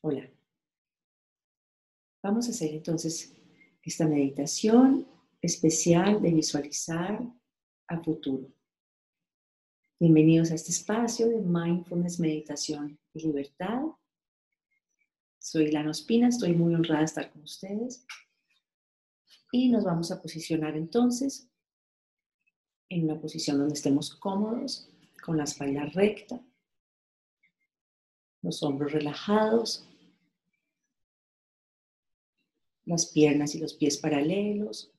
Hola. Vamos a hacer entonces esta meditación especial de visualizar a futuro. Bienvenidos a este espacio de Mindfulness, Meditación y Libertad. Soy Lana Ospina, estoy muy honrada de estar con ustedes. Y nos vamos a posicionar entonces en una posición donde estemos cómodos, con la espalda recta, los hombros relajados, las piernas y los pies paralelos.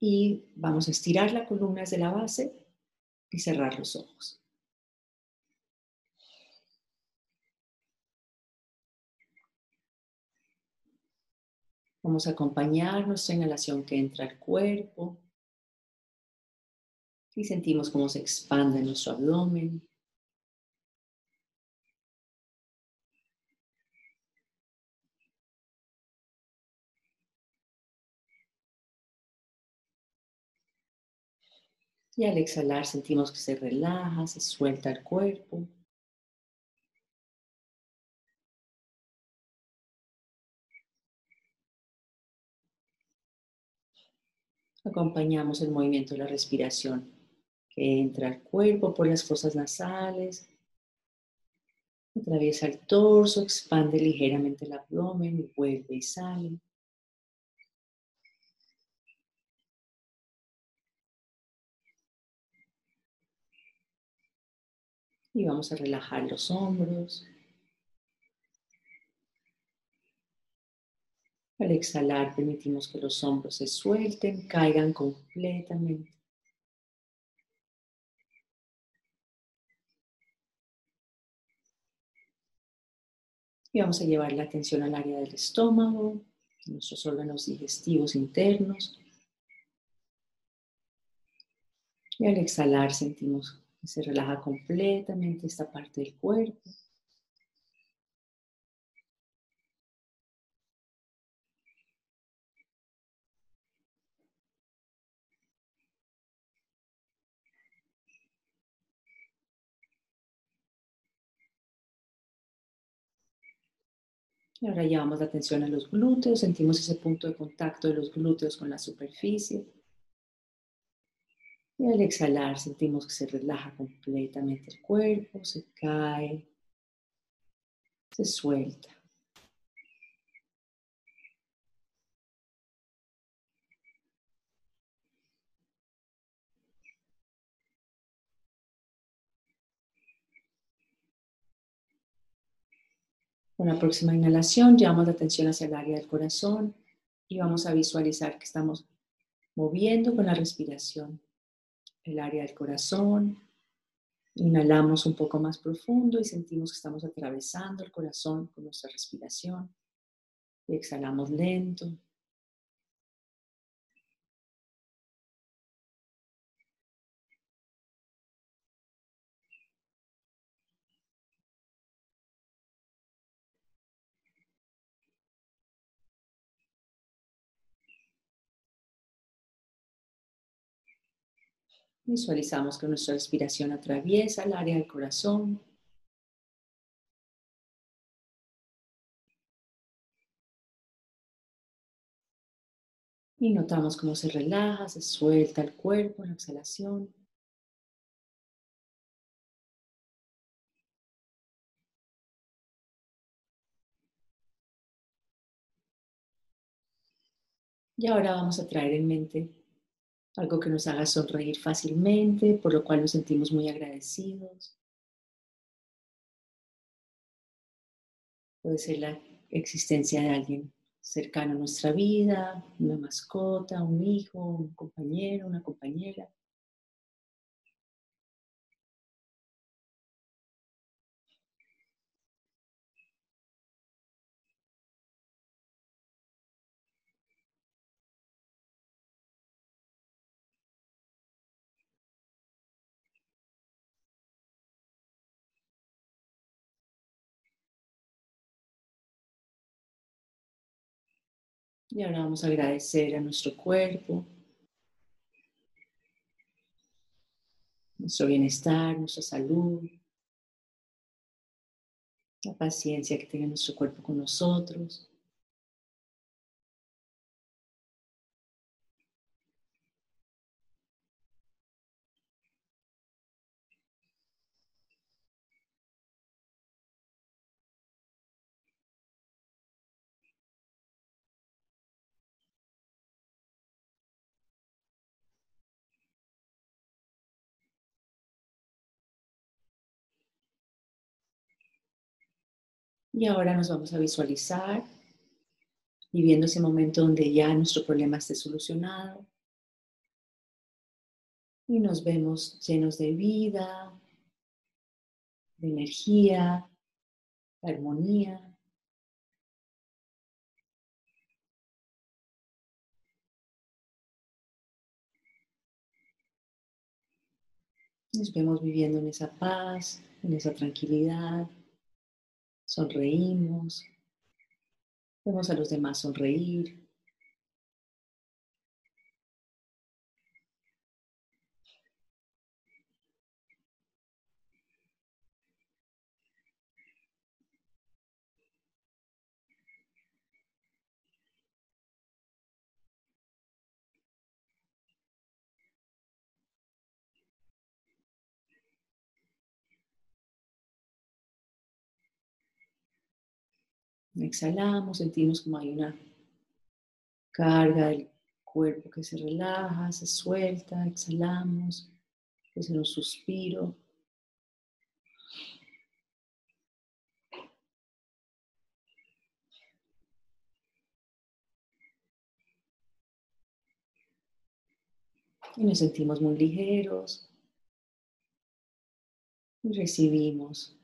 Y vamos a estirar la columna desde la base y cerrar los ojos. Vamos a acompañar nuestra inhalación que entra al cuerpo y sentimos cómo se expande nuestro abdomen. Y al exhalar sentimos que se relaja, se suelta el cuerpo. Acompañamos el movimiento de la respiración que entra al cuerpo por las fosas nasales, atraviesa el torso, expande ligeramente el abdomen y vuelve y sale. Y vamos a relajar los hombros. Al exhalar permitimos que los hombros se suelten, caigan completamente. Y vamos a llevar la atención al área del estómago, nuestros órganos digestivos internos. Y al exhalar sentimos que se relaja completamente esta parte del cuerpo. Y ahora llevamos la atención a los glúteos, sentimos ese punto de contacto de los glúteos con la superficie. Y al exhalar sentimos que se relaja completamente el cuerpo, se cae, se suelta. Con la próxima inhalación llevamos la atención hacia el área del corazón y vamos a visualizar que estamos moviendo con la respiración el área del corazón. Inhalamos un poco más profundo y sentimos que estamos atravesando el corazón con nuestra respiración. Y exhalamos lento, Visualizamos que nuestra respiración atraviesa el área del corazón. Y notamos cómo se relaja, se suelta el cuerpo en la exhalación. Y ahora vamos a traer en mente algo que nos haga sonreír fácilmente, por lo cual nos sentimos muy agradecidos. Puede ser la existencia de alguien cercano a nuestra vida, una mascota, un hijo, un compañero, una compañera. Y ahora vamos a agradecer a nuestro cuerpo, nuestro bienestar, nuestra salud, la paciencia que tiene nuestro cuerpo con nosotros. Y ahora nos vamos a visualizar viviendo ese momento donde ya nuestro problema esté solucionado. Y nos vemos llenos de vida, de energía, de armonía. Nos vemos viviendo en esa paz, en esa tranquilidad sonreímos, vemos a los demás sonreír. Exhalamos, sentimos como hay una carga del cuerpo que se relaja, se suelta, exhalamos, es un suspiro. Y nos sentimos muy ligeros. Y recibimos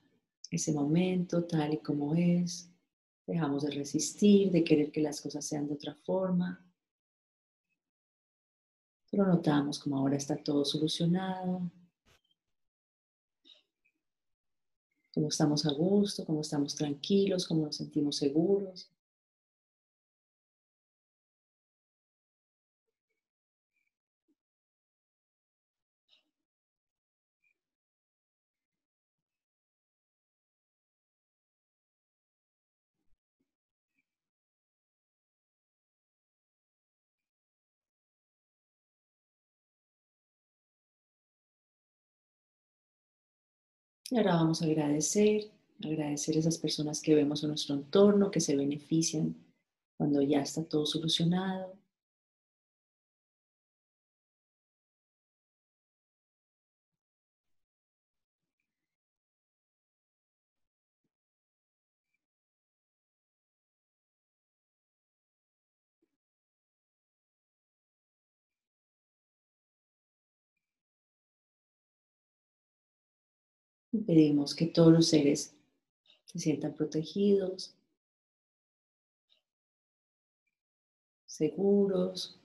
ese momento tal y como es. Dejamos de resistir, de querer que las cosas sean de otra forma. Pero notamos como ahora está todo solucionado. Como estamos a gusto, como estamos tranquilos, como nos sentimos seguros. Y ahora vamos a agradecer, agradecer a esas personas que vemos en nuestro entorno, que se benefician cuando ya está todo solucionado. Pedimos que todos los seres se sientan protegidos, seguros.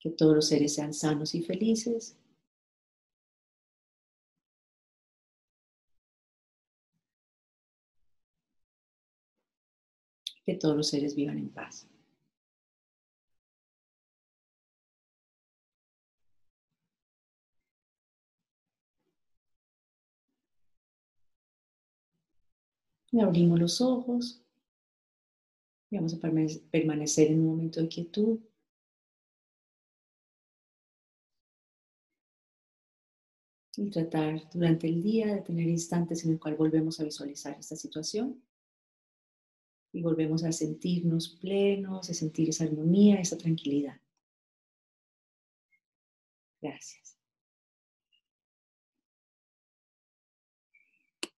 Que todos los seres sean sanos y felices. Que todos los seres vivan en paz. Y abrimos los ojos. Y vamos a permanecer en un momento de quietud. Y tratar durante el día de tener instantes en el cual volvemos a visualizar esta situación. Y volvemos a sentirnos plenos, a sentir esa armonía, esa tranquilidad. Gracias.